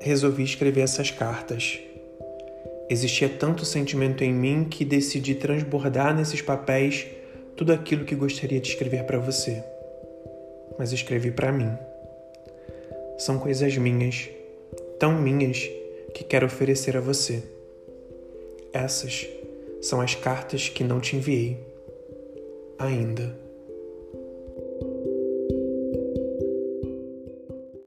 resolvi escrever essas cartas. Existia tanto sentimento em mim que decidi transbordar nesses papéis tudo aquilo que gostaria de escrever para você. Mas escrevi para mim. São coisas minhas, tão minhas, que quero oferecer a você. Essas são as cartas que não te enviei ainda.